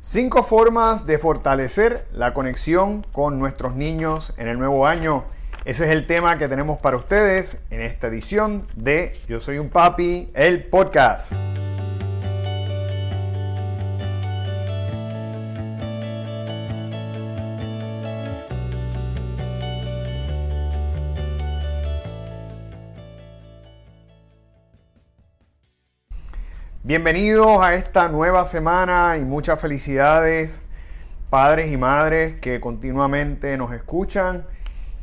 Cinco formas de fortalecer la conexión con nuestros niños en el nuevo año. Ese es el tema que tenemos para ustedes en esta edición de Yo Soy un Papi, el podcast. Bienvenidos a esta nueva semana y muchas felicidades padres y madres que continuamente nos escuchan.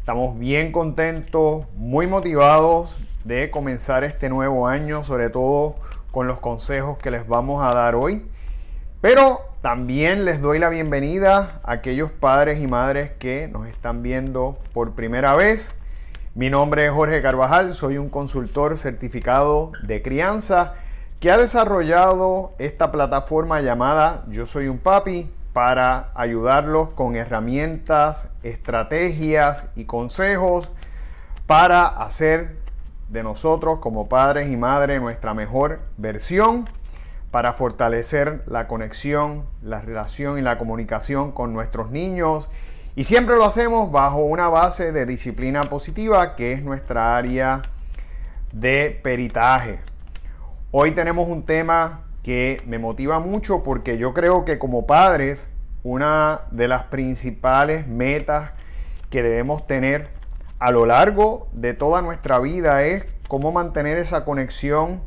Estamos bien contentos, muy motivados de comenzar este nuevo año, sobre todo con los consejos que les vamos a dar hoy. Pero también les doy la bienvenida a aquellos padres y madres que nos están viendo por primera vez. Mi nombre es Jorge Carvajal, soy un consultor certificado de crianza que ha desarrollado esta plataforma llamada Yo Soy un Papi para ayudarlos con herramientas, estrategias y consejos para hacer de nosotros como padres y madres nuestra mejor versión, para fortalecer la conexión, la relación y la comunicación con nuestros niños. Y siempre lo hacemos bajo una base de disciplina positiva que es nuestra área de peritaje. Hoy tenemos un tema que me motiva mucho porque yo creo que como padres una de las principales metas que debemos tener a lo largo de toda nuestra vida es cómo mantener esa conexión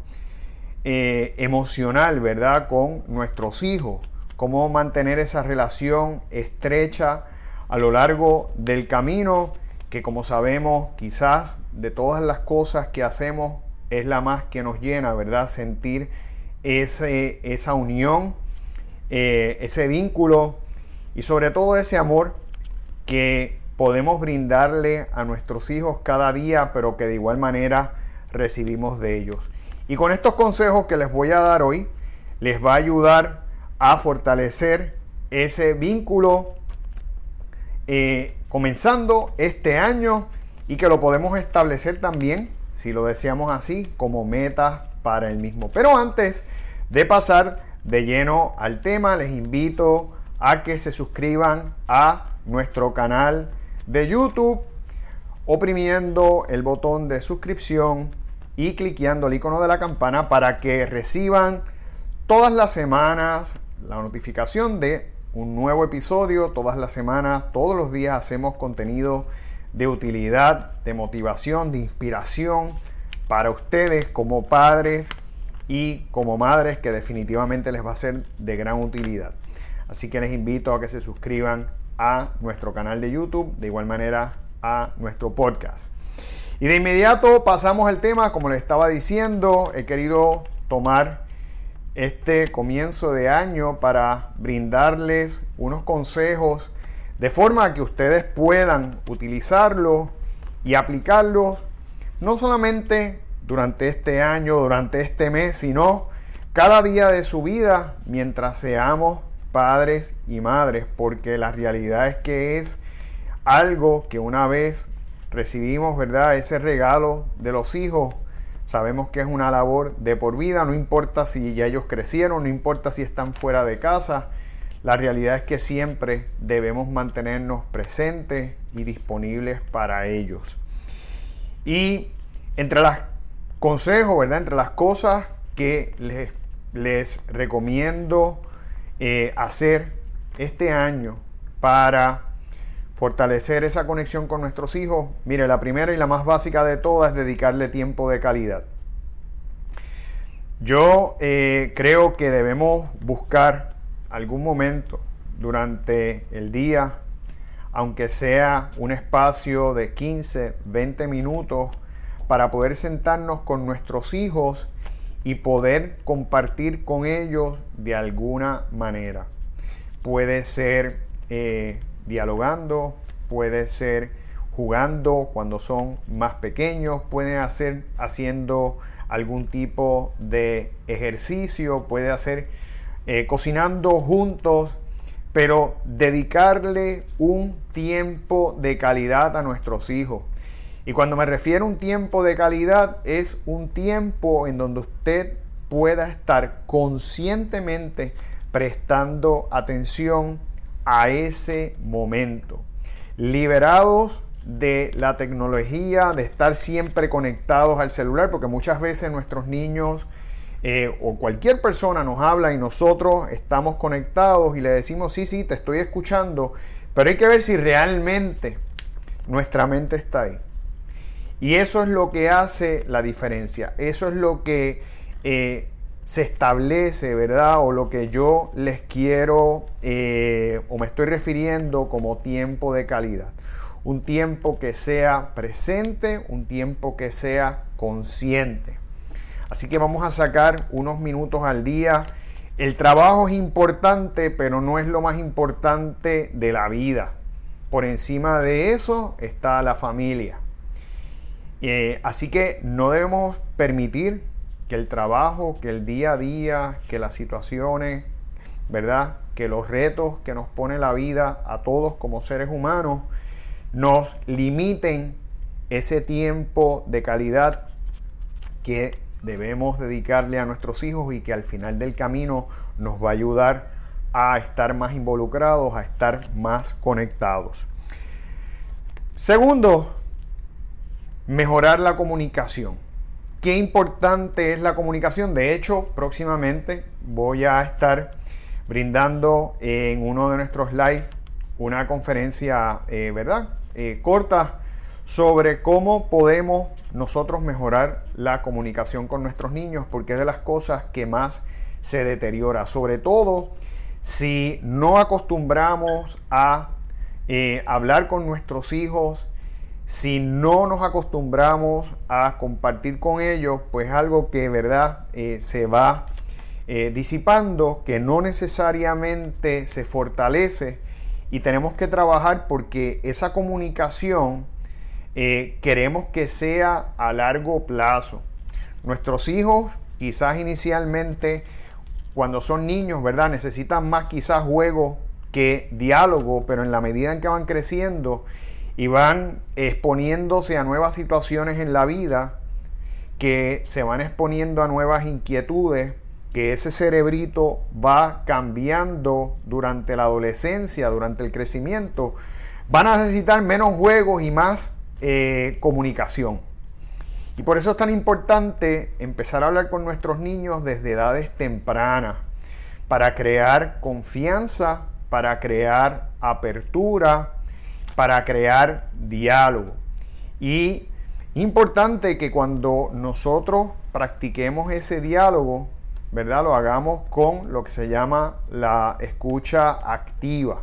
eh, emocional, ¿verdad? Con nuestros hijos, cómo mantener esa relación estrecha a lo largo del camino, que como sabemos, quizás de todas las cosas que hacemos es la más que nos llena, ¿verdad? Sentir ese, esa unión, eh, ese vínculo y sobre todo ese amor que podemos brindarle a nuestros hijos cada día, pero que de igual manera recibimos de ellos. Y con estos consejos que les voy a dar hoy, les va a ayudar a fortalecer ese vínculo eh, comenzando este año y que lo podemos establecer también si lo deseamos así, como meta para el mismo. Pero antes de pasar de lleno al tema, les invito a que se suscriban a nuestro canal de YouTube oprimiendo el botón de suscripción y cliqueando el icono de la campana para que reciban todas las semanas la notificación de un nuevo episodio. Todas las semanas, todos los días hacemos contenido de utilidad, de motivación, de inspiración para ustedes como padres y como madres que definitivamente les va a ser de gran utilidad. Así que les invito a que se suscriban a nuestro canal de YouTube, de igual manera a nuestro podcast. Y de inmediato pasamos al tema, como les estaba diciendo, he querido tomar este comienzo de año para brindarles unos consejos de forma que ustedes puedan utilizarlos y aplicarlos no solamente durante este año, durante este mes, sino cada día de su vida mientras seamos padres y madres, porque la realidad es que es algo que una vez recibimos, ¿verdad? Ese regalo de los hijos, sabemos que es una labor de por vida, no importa si ya ellos crecieron, no importa si están fuera de casa, la realidad es que siempre debemos mantenernos presentes y disponibles para ellos. Y entre los consejos, ¿verdad? Entre las cosas que les, recomiendo eh, hacer este año para fortalecer esa conexión con nuestros hijos, mire, la primera y la más básica de todas es dedicarle tiempo de calidad. Yo eh, creo que debemos buscar algún momento durante el día, aunque sea un espacio de 15, 20 minutos, para poder sentarnos con nuestros hijos y poder compartir con ellos de alguna manera. Puede ser eh, dialogando, puede ser jugando cuando son más pequeños, pueden hacer haciendo algún tipo de ejercicio, puede hacer eh, cocinando juntos, pero dedicarle un tiempo de calidad a nuestros hijos. Y cuando me refiero a un tiempo de calidad, es un tiempo en donde usted pueda estar conscientemente prestando atención a ese momento. Liberados de la tecnología, de estar siempre conectados al celular, porque muchas veces nuestros niños eh, o cualquier persona nos habla y nosotros estamos conectados y le decimos, sí, sí, te estoy escuchando, pero hay que ver si realmente nuestra mente está ahí. Y eso es lo que hace la diferencia, eso es lo que eh, se establece, ¿verdad? O lo que yo les quiero eh, o me estoy refiriendo como tiempo de calidad un tiempo que sea presente, un tiempo que sea consciente. Así que vamos a sacar unos minutos al día. El trabajo es importante, pero no es lo más importante de la vida. Por encima de eso está la familia. Eh, así que no debemos permitir que el trabajo, que el día a día, que las situaciones, ¿verdad? Que los retos que nos pone la vida a todos como seres humanos, nos limiten ese tiempo de calidad que debemos dedicarle a nuestros hijos y que al final del camino nos va a ayudar a estar más involucrados, a estar más conectados. Segundo, mejorar la comunicación. Qué importante es la comunicación. De hecho, próximamente voy a estar brindando en uno de nuestros live una conferencia, eh, ¿verdad? Eh, corta sobre cómo podemos nosotros mejorar la comunicación con nuestros niños, porque es de las cosas que más se deteriora, sobre todo si no acostumbramos a eh, hablar con nuestros hijos, si no nos acostumbramos a compartir con ellos, pues algo que verdad eh, se va disipando, que no necesariamente se fortalece y tenemos que trabajar porque esa comunicación eh, queremos que sea a largo plazo. Nuestros hijos quizás inicialmente cuando son niños, ¿verdad? Necesitan más quizás juego que diálogo, pero en la medida en que van creciendo y van exponiéndose a nuevas situaciones en la vida, que se van exponiendo a nuevas inquietudes, que ese cerebrito va cambiando durante la adolescencia, durante el crecimiento, van a necesitar menos juegos y más eh, comunicación. Y por eso es tan importante empezar a hablar con nuestros niños desde edades tempranas, para crear confianza, para crear apertura, para crear diálogo. Y importante que cuando nosotros practiquemos ese diálogo, ¿verdad? Lo hagamos con lo que se llama la escucha activa.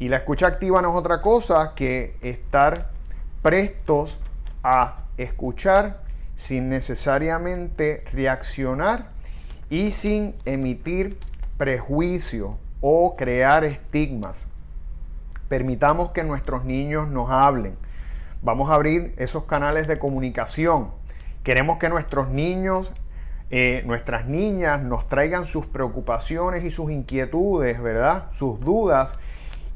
Y la escucha activa no es otra cosa que estar prestos a escuchar sin necesariamente reaccionar y sin emitir prejuicio o crear estigmas. Permitamos que nuestros niños nos hablen. Vamos a abrir esos canales de comunicación. Queremos que nuestros niños eh, nuestras niñas nos traigan sus preocupaciones y sus inquietudes, ¿verdad? Sus dudas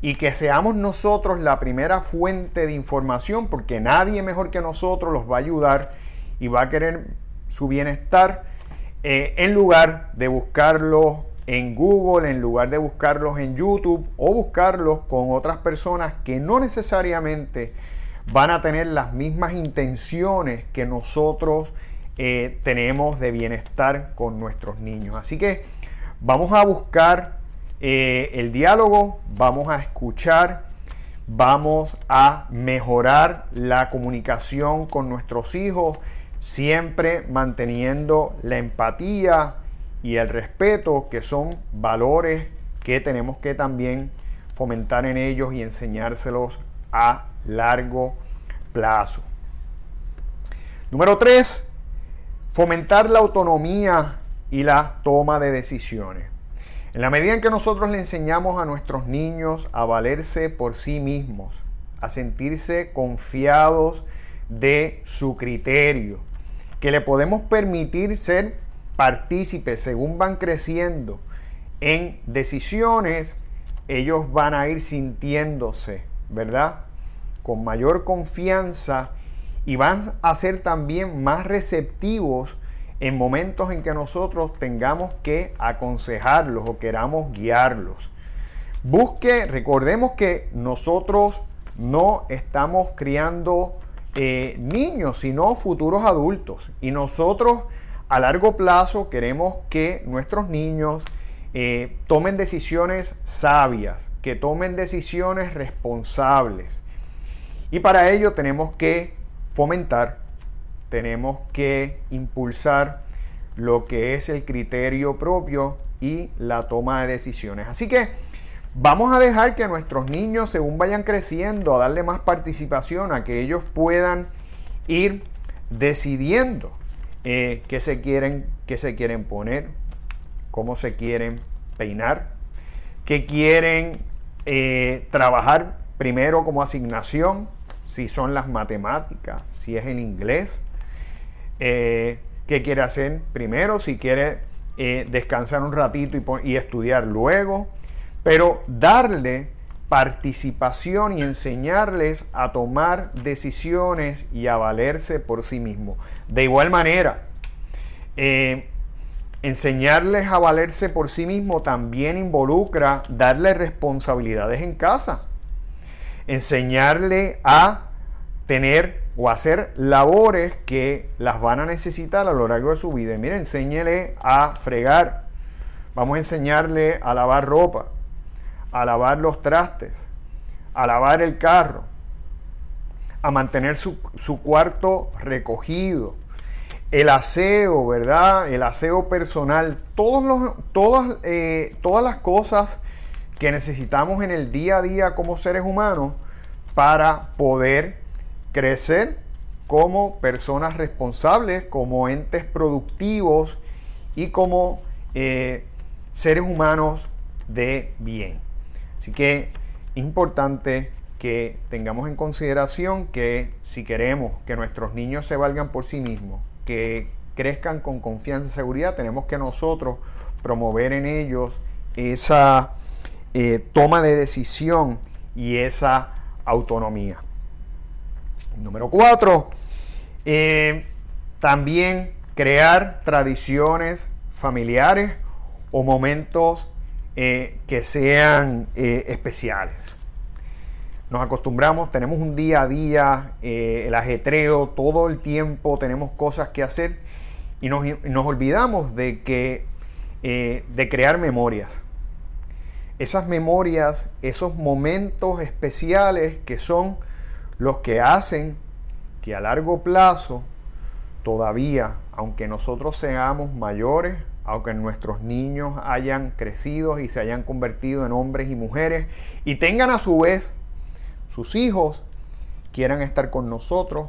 y que seamos nosotros la primera fuente de información porque nadie mejor que nosotros los va a ayudar y va a querer su bienestar eh, en lugar de buscarlos en Google, en lugar de buscarlos en YouTube o buscarlos con otras personas que no necesariamente van a tener las mismas intenciones que nosotros eh, tenemos de bienestar con nuestros niños. Así que vamos a buscar eh, el diálogo, vamos a escuchar, vamos a mejorar la comunicación con nuestros hijos, siempre manteniendo la empatía y el respeto, que son valores que tenemos que también fomentar en ellos y enseñárselos a largo plazo. Número 3, Fomentar la autonomía y la toma de decisiones. En la medida en que nosotros le enseñamos a nuestros niños a valerse por sí mismos, a sentirse confiados de su criterio, que le podemos permitir ser partícipes según van creciendo en decisiones, ellos van a ir sintiéndose, ¿verdad? Con mayor confianza y van a ser también más receptivos en momentos en que nosotros tengamos que aconsejarlos o queramos guiarlos. Busque, recordemos que nosotros no estamos criando eh, niños, sino futuros adultos. Y nosotros a largo plazo queremos que nuestros niños eh, tomen decisiones sabias, que tomen decisiones responsables. Y para ello tenemos que fomentar, tenemos que impulsar lo que es el criterio propio y la toma de decisiones. Así que vamos a dejar que nuestros niños, según vayan creciendo, a darle más participación, a que ellos puedan ir decidiendo eh, qué, se quieren, qué se quieren poner, cómo se quieren peinar, qué quieren eh, trabajar primero como asignación, si son las matemáticas, si es el inglés, eh, qué quiere hacer primero, si quiere eh, descansar un ratito y, estudiar luego, pero darle participación y enseñarles a tomar decisiones y a valerse por sí mismo. De igual manera, eh, enseñarles a valerse por sí mismo también involucra darle responsabilidades en casa enseñarle a tener o hacer labores que las van a necesitar a lo largo de su vida. Mire, enséñele a fregar. Vamos a enseñarle a lavar ropa, a lavar los trastes, a lavar el carro, a mantener su, cuarto recogido, el aseo, ¿verdad? El aseo personal, todos los, todas, eh, todas las cosas que necesitamos en el día a día como seres humanos para poder crecer como personas responsables, como entes productivos y como eh, seres humanos de bien. Así que es importante que tengamos en consideración que si queremos que nuestros niños se valgan por sí mismos, que crezcan con confianza y seguridad, tenemos que nosotros promover en ellos esa eh, toma de decisión y esa autonomía. Número cuatro, eh, también crear tradiciones familiares o momentos eh, que sean especiales. Nos acostumbramos, tenemos un día a día, el ajetreo, todo el tiempo tenemos cosas que hacer y nos, nos olvidamos de, que, de crear memorias esas memorias, esos momentos especiales que son los que hacen que a largo plazo todavía, aunque nosotros seamos mayores, aunque nuestros niños hayan crecido y se hayan convertido en hombres y mujeres y tengan a su vez sus hijos, quieran estar con nosotros,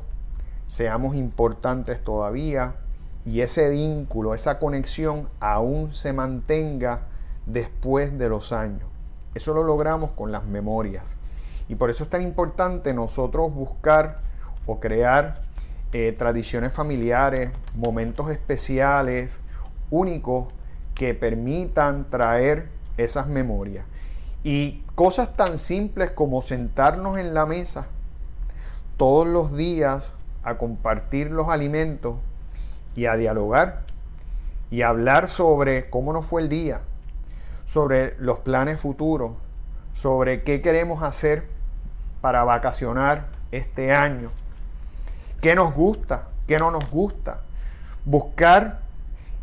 seamos importantes todavía y ese vínculo, esa conexión aún se mantenga después de los años. Eso lo logramos con las memorias. Y por eso es tan importante nosotros buscar o crear eh, tradiciones familiares, momentos especiales, únicos, que permitan traer esas memorias. Y cosas tan simples como sentarnos en la mesa todos los días a compartir los alimentos y a dialogar y hablar sobre cómo nos fue el día, sobre los planes futuros, sobre qué queremos hacer para vacacionar este año, qué nos gusta, qué no nos gusta, buscar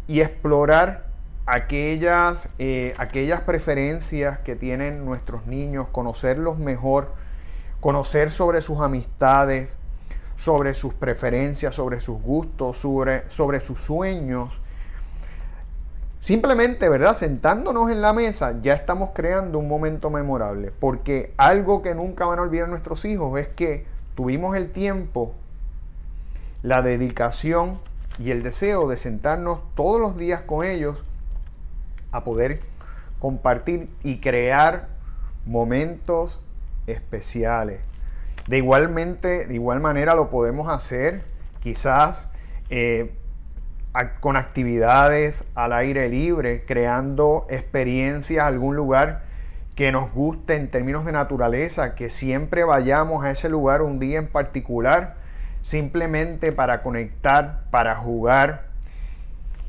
y explorar aquellas, eh, aquellas preferencias que tienen nuestros niños, conocerlos mejor, conocer sobre sus amistades, sobre sus preferencias, sobre sus gustos, sobre, sobre sus sueños, Simplemente, ¿verdad? Sentándonos en la mesa ya estamos creando un momento memorable, porque algo que nunca van a olvidar nuestros hijos es que tuvimos el tiempo, la dedicación y el deseo de sentarnos todos los días con ellos a poder compartir y crear momentos especiales. De igualmente, de igual manera lo podemos hacer quizás eh, con actividades al aire libre, creando experiencias, algún lugar que nos guste en términos de naturaleza, que siempre vayamos a ese lugar un día en particular, simplemente para conectar, para jugar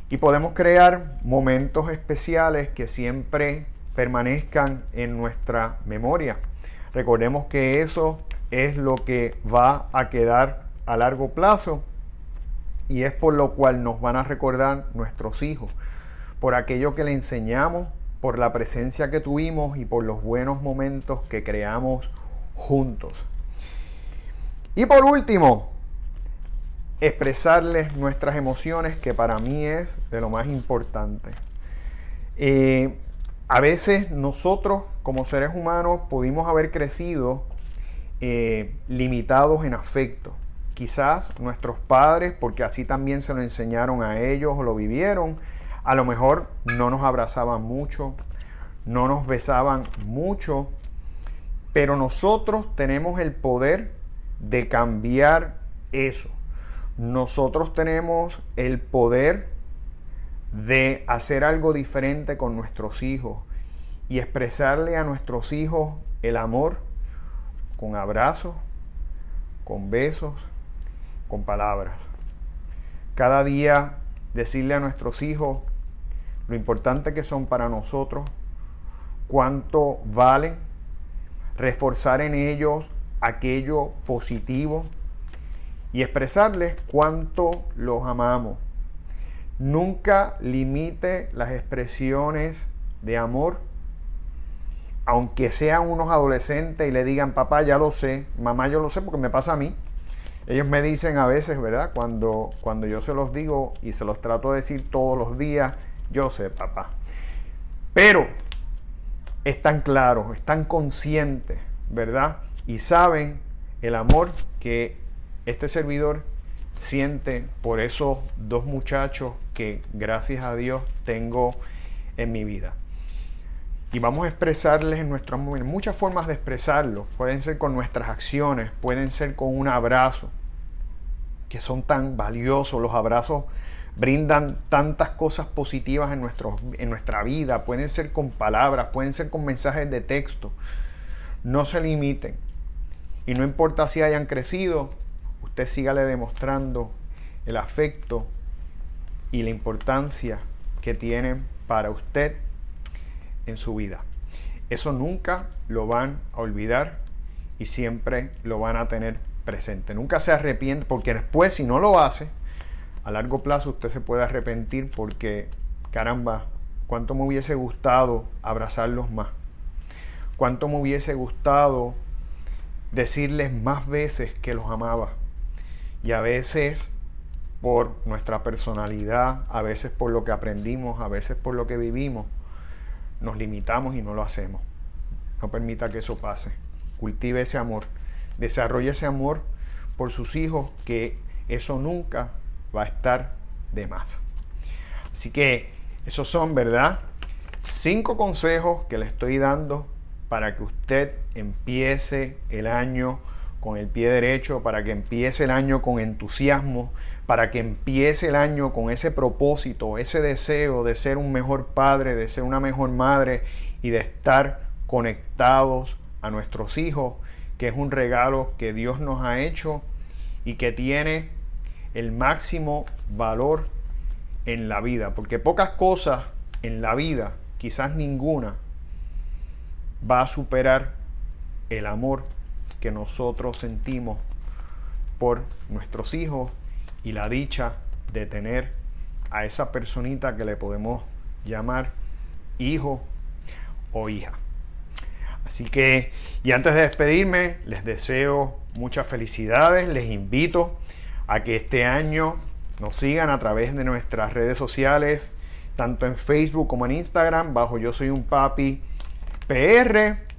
Y podemos crear momentos especiales que siempre permanezcan en nuestra memoria. Recordemos que eso es lo que va a quedar a largo plazo y es por lo cual nos van a recordar nuestros hijos, por aquello que le enseñamos, por la presencia que tuvimos y por los buenos momentos que creamos juntos. Y por último, expresarles nuestras emociones, que para mí es de lo más importante. Eh, a veces nosotros como seres humanos pudimos haber crecido eh, limitados en afecto. Quizás nuestros padres, porque así también se lo enseñaron a ellos o lo vivieron, a lo mejor no nos abrazaban mucho, no nos besaban mucho, pero nosotros tenemos el poder de cambiar eso. Nosotros tenemos el poder de hacer algo diferente con nuestros hijos y expresarle a nuestros hijos el amor con abrazos, con besos, con palabras. Cada día decirle a nuestros hijos lo importante que son para nosotros, cuánto valen, reforzar en ellos aquello positivo y expresarles cuánto los amamos. Nunca limite las expresiones de amor, aunque sean unos adolescentes y le digan, papá, ya lo sé, mamá, yo lo sé porque me pasa a mí. Ellos me dicen a veces, ¿verdad? Cuando, cuando yo se los digo y se los trato de decir todos los días, yo sé, papá. Pero están claros, están conscientes, ¿verdad? Y saben el amor que este servidor siente por esos dos muchachos que gracias a Dios tengo en mi vida. Y vamos a expresarles en nuestro muchas formas de expresarlo. Pueden ser con nuestras acciones, pueden ser con un abrazo, que son tan valiosos. Los abrazos brindan tantas cosas positivas en, nuestro, en nuestra vida. Pueden ser con palabras, pueden ser con mensajes de texto. No se limiten. Y no importa si hayan crecido, usted sígale demostrando el afecto y la importancia que tienen para usted en su vida. Eso nunca lo van a olvidar y siempre lo van a tener presente. Nunca se arrepiente porque después si no lo hace, a largo plazo usted se puede arrepentir porque, caramba, cuánto me hubiese gustado abrazarlos más. Cuánto me hubiese gustado decirles más veces que los amaba. Y a veces por nuestra personalidad, a veces por lo que aprendimos, a veces por lo que vivimos, nos limitamos y no lo hacemos. No permita que eso pase. Cultive ese amor. Desarrolle ese amor por sus hijos, que eso nunca va a estar de más. Así que esos son, ¿verdad? Cinco consejos que le estoy dando para que usted empiece el año con el pie derecho, para que empiece el año con entusiasmo, para que empiece el año con ese propósito, ese deseo de ser un mejor padre, de ser una mejor madre y de estar conectados a nuestros hijos, que es un regalo que Dios nos ha hecho y que tiene el máximo valor en la vida, porque pocas cosas en la vida, quizás ninguna, va a superar el amor que nosotros sentimos por nuestros hijos y la dicha de tener a esa personita que le podemos llamar hijo o hija. Así que, y antes de despedirme, les deseo muchas felicidades, les invito a que este año nos sigan a través de nuestras redes sociales, tanto en Facebook como en Instagram, bajo Yo Soy un Papi PR.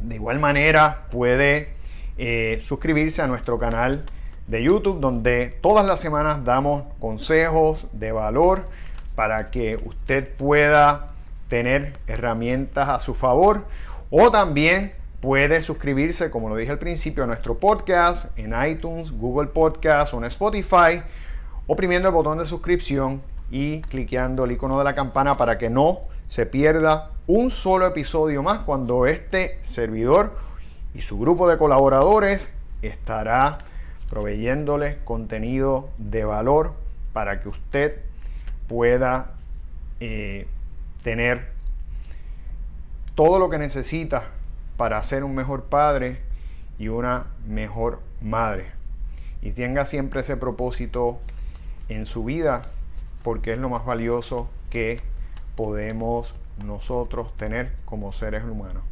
De igual manera puede eh, suscribirse a nuestro canal de YouTube donde todas las semanas damos consejos de valor para que usted pueda tener herramientas a su favor. O también puede suscribirse, como lo dije al principio, a nuestro podcast en iTunes, Google Podcast o en Spotify, oprimiendo el botón de suscripción y cliqueando el icono de la campana para que no se pierda un solo episodio más cuando este servidor y su grupo de colaboradores estará proveyéndole contenido de valor para que usted pueda eh, tener todo lo que necesita para ser un mejor padre y una mejor madre. Y tenga siempre ese propósito en su vida porque es lo más valioso que podemos nosotros tener como seres humanos.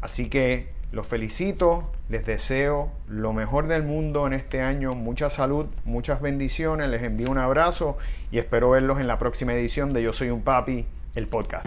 Así que los felicito, les deseo lo mejor del mundo en este año, mucha salud, muchas bendiciones, les envío un abrazo y espero verlos en la próxima edición de Yo Soy un Papi, el podcast.